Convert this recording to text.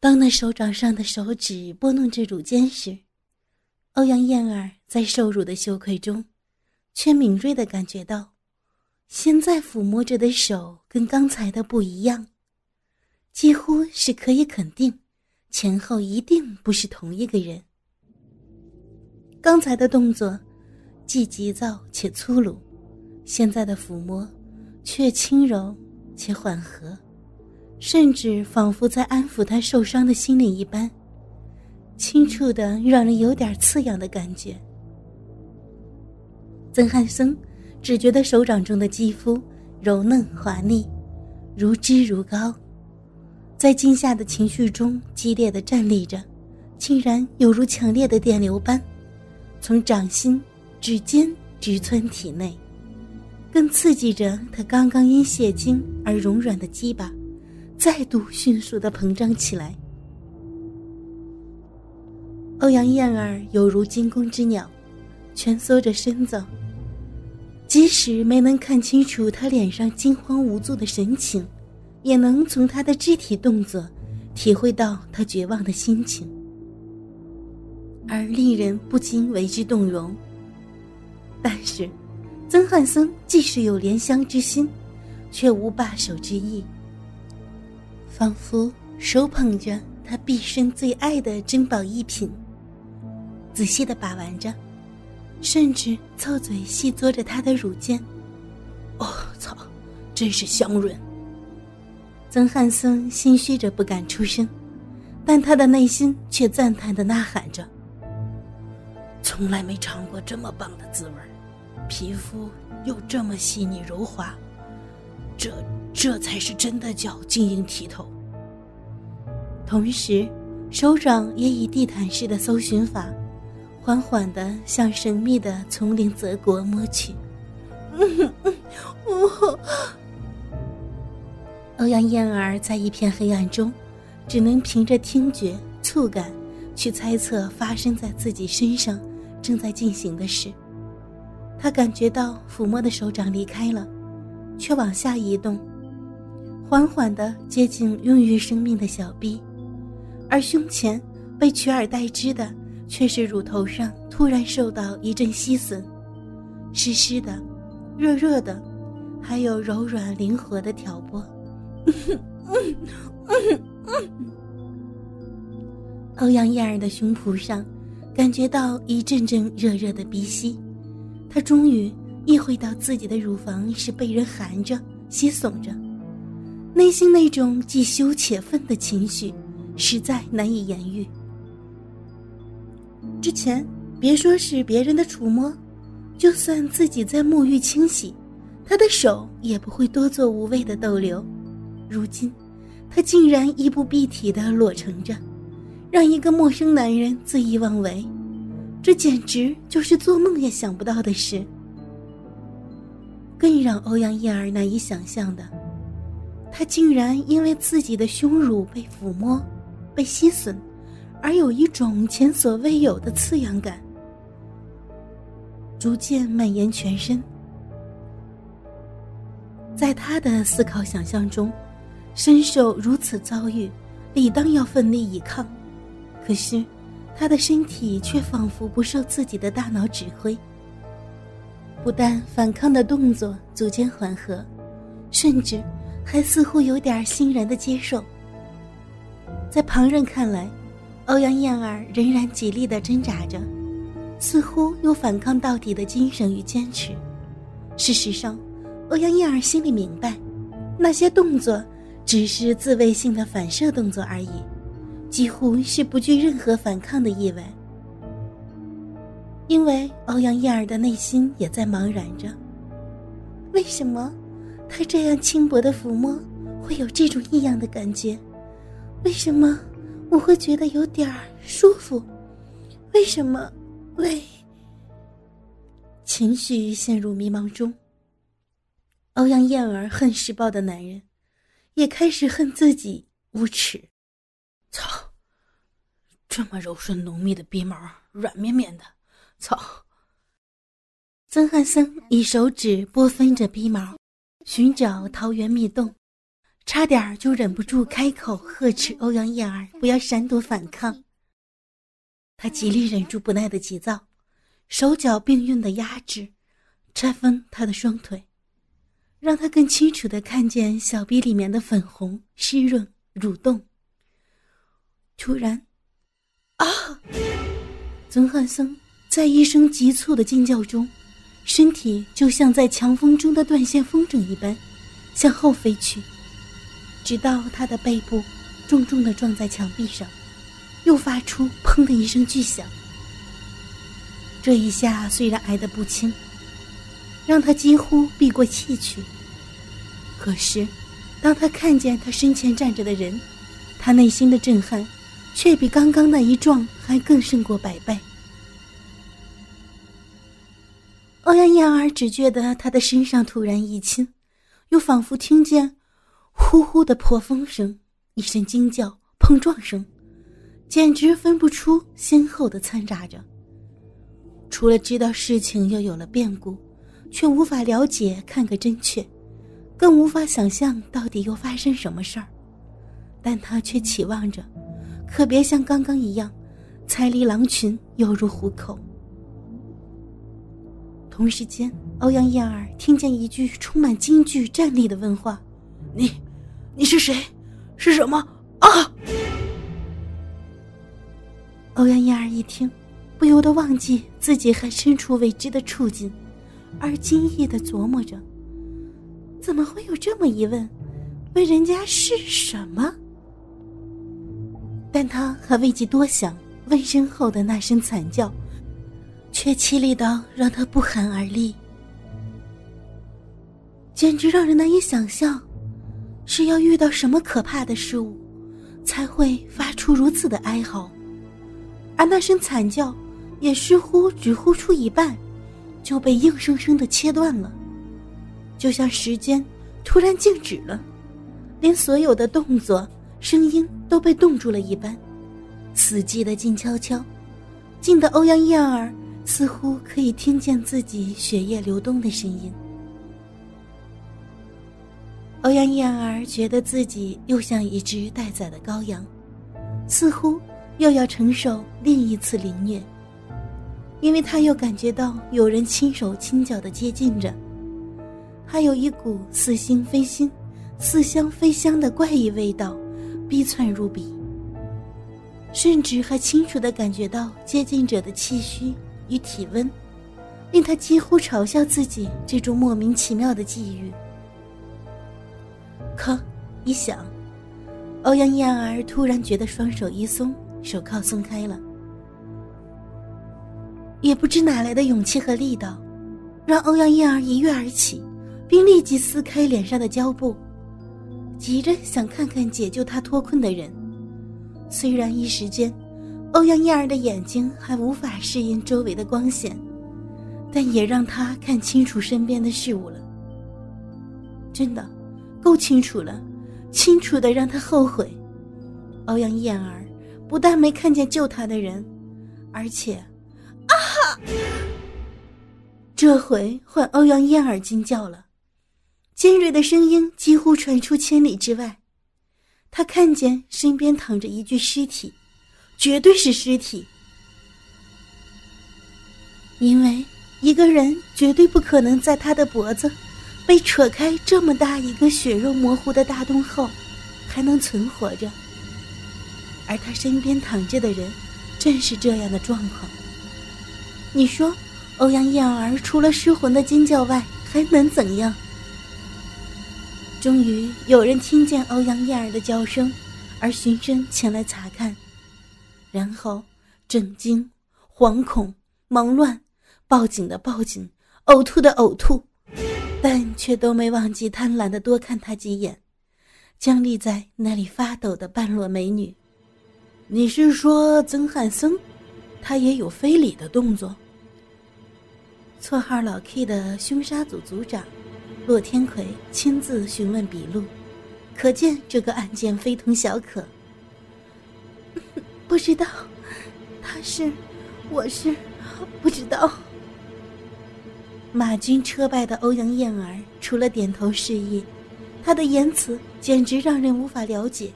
当那手掌上的手指拨弄着乳尖时，欧阳燕儿在受辱的羞愧中，却敏锐的感觉到，现在抚摸着的手跟刚才的不一样，几乎是可以肯定，前后一定不是同一个人。刚才的动作，既急躁且粗鲁，现在的抚摸，却轻柔且缓和，甚至仿佛在安抚他受伤的心灵一般，轻触的让人有点刺痒的感觉。曾汉森只觉得手掌中的肌肤柔嫩滑腻，如脂如膏，在惊吓的情绪中激烈的站立着，竟然犹如强烈的电流般。从掌心、指尖直窜体内，更刺激着他刚刚因血精而柔软的鸡巴，再度迅速的膨胀起来。欧阳燕儿犹如惊弓之鸟，蜷缩着身子，即使没能看清楚他脸上惊慌无助的神情，也能从他的肢体动作体会到他绝望的心情。而令人不禁为之动容。但是，曾汉森即使有怜香之心，却无罢手之意。仿佛手捧着他毕生最爱的珍宝一品，仔细的把玩着，甚至凑嘴细嘬着他的乳尖。哦，操，真是香润！曾汉森心虚着不敢出声，但他的内心却赞叹的呐喊着。从来没尝过这么棒的滋味皮肤又这么细腻柔滑，这这才是真的叫晶莹剔透。同时，手掌也以地毯式的搜寻法，缓缓的向神秘的丛林泽国摸去。欧阳燕儿在一片黑暗中，只能凭着听觉、触感，去猜测发生在自己身上。正在进行的事，他感觉到抚摸的手掌离开了，却往下移动，缓缓的接近孕育生命的小臂，而胸前被取而代之的却是乳头上突然受到一阵吸吮，湿湿的，热热的，还有柔软灵活的挑拨。欧阳燕儿的胸脯上。感觉到一阵阵热热的鼻息，她终于意会到自己的乳房是被人含着、吸耸着，内心那种既羞且愤的情绪，实在难以言喻。之前别说是别人的触摸，就算自己在沐浴清洗，他的手也不会多做无谓的逗留。如今，他竟然衣不蔽体的裸成着。让一个陌生男人恣意妄为，这简直就是做梦也想不到的事。更让欧阳燕儿难以想象的，他竟然因为自己的胸乳被抚摸、被吸吮，而有一种前所未有的刺痒感，逐渐蔓延全身。在他的思考想象中，深受如此遭遇，理当要奋力抵抗。可是，他的身体却仿佛不受自己的大脑指挥，不但反抗的动作逐渐缓和，甚至还似乎有点欣然的接受。在旁人看来，欧阳燕儿仍然极力的挣扎着，似乎有反抗到底的精神与坚持。事实上，欧阳燕儿心里明白，那些动作只是自卫性的反射动作而已。几乎是不具任何反抗的意味，因为欧阳燕儿的内心也在茫然着：为什么他这样轻薄的抚摸会有这种异样的感觉？为什么我会觉得有点儿舒服？为什么？为情绪陷入迷茫中，欧阳燕儿恨施暴的男人，也开始恨自己无耻。操！这么柔顺浓密的鼻毛，软绵绵的，操！曾汉森以手指拨分着鼻毛，寻找桃源蜜洞，差点就忍不住开口呵斥欧阳燕儿不要闪躲反抗。他极力忍住不耐的急躁，手脚并用的压制，拆分他的双腿，让他更清楚的看见小臂里面的粉红、湿润、蠕动。突然，啊！曾汉森在一声急促的惊叫中，身体就像在强风中的断线风筝一般，向后飞去。直到他的背部重重的撞在墙壁上，又发出“砰”的一声巨响。这一下虽然挨得不轻，让他几乎闭过气去。可是，当他看见他身前站着的人，他内心的震撼，却比刚刚那一撞还更胜过百倍。欧阳燕儿只觉得他的身上突然一轻，又仿佛听见。呼呼的破风声，一声惊叫，碰撞声，简直分不出先后的掺杂着。除了知道事情又有了变故，却无法了解看个真切，更无法想象到底又发生什么事儿。但他却期望着，可别像刚刚一样，财离狼群，又入虎口。同时间，欧阳燕儿听见一句充满惊惧、战栗的问话：“你？”你是谁？是什么啊？欧阳燕儿一听，不由得忘记自己还身处未知的处境，而惊异的琢磨着：怎么会有这么一问？问人家是什么？但他还未及多想，问身后的那声惨叫，却凄厉到让他不寒而栗，简直让人难以想象。是要遇到什么可怕的事物，才会发出如此的哀嚎？而那声惨叫，也似乎只呼出一半，就被硬生生的切断了，就像时间突然静止了，连所有的动作、声音都被冻住了一般，死寂的静悄悄，静的欧阳燕儿似乎可以听见自己血液流动的声音。欧阳燕儿觉得自己又像一只待宰的羔羊，似乎又要承受另一次凌虐。因为她又感觉到有人轻手轻脚的接近着，还有一股似腥非腥、似香非香的怪异味道逼窜入鼻，甚至还清楚的感觉到接近者的气息与体温，令他几乎嘲笑自己这种莫名其妙的际遇。可一想，欧阳燕儿突然觉得双手一松，手铐松开了。也不知哪来的勇气和力道，让欧阳燕儿一跃而起，并立即撕开脸上的胶布，急着想看看解救她脱困的人。虽然一时间，欧阳燕儿的眼睛还无法适应周围的光线，但也让她看清楚身边的事物了。真的。够清楚了，清楚的让他后悔。欧阳燕儿不但没看见救他的人，而且，啊！这回换欧阳燕儿惊叫了，尖锐的声音几乎传出千里之外。他看见身边躺着一具尸体，绝对是尸体，因为一个人绝对不可能在他的脖子。被扯开这么大一个血肉模糊的大洞后，还能存活着。而他身边躺着的人，正是这样的状况。你说，欧阳燕儿除了失魂的尖叫外，还能怎样？终于有人听见欧阳燕儿的叫声，而循声前来查看，然后震惊、惶恐、忙乱，报警的报警，呕吐的呕吐。但却都没忘记贪婪的多看他几眼，僵立在那里发抖的半裸美女。你是说曾汉森，他也有非礼的动作？绰号老 K 的凶杀组组长骆天魁亲自询问笔录，可见这个案件非同小可。不知道，他是，我是，不知道。马军车败的欧阳燕儿，除了点头示意，他的言辞简直让人无法了解。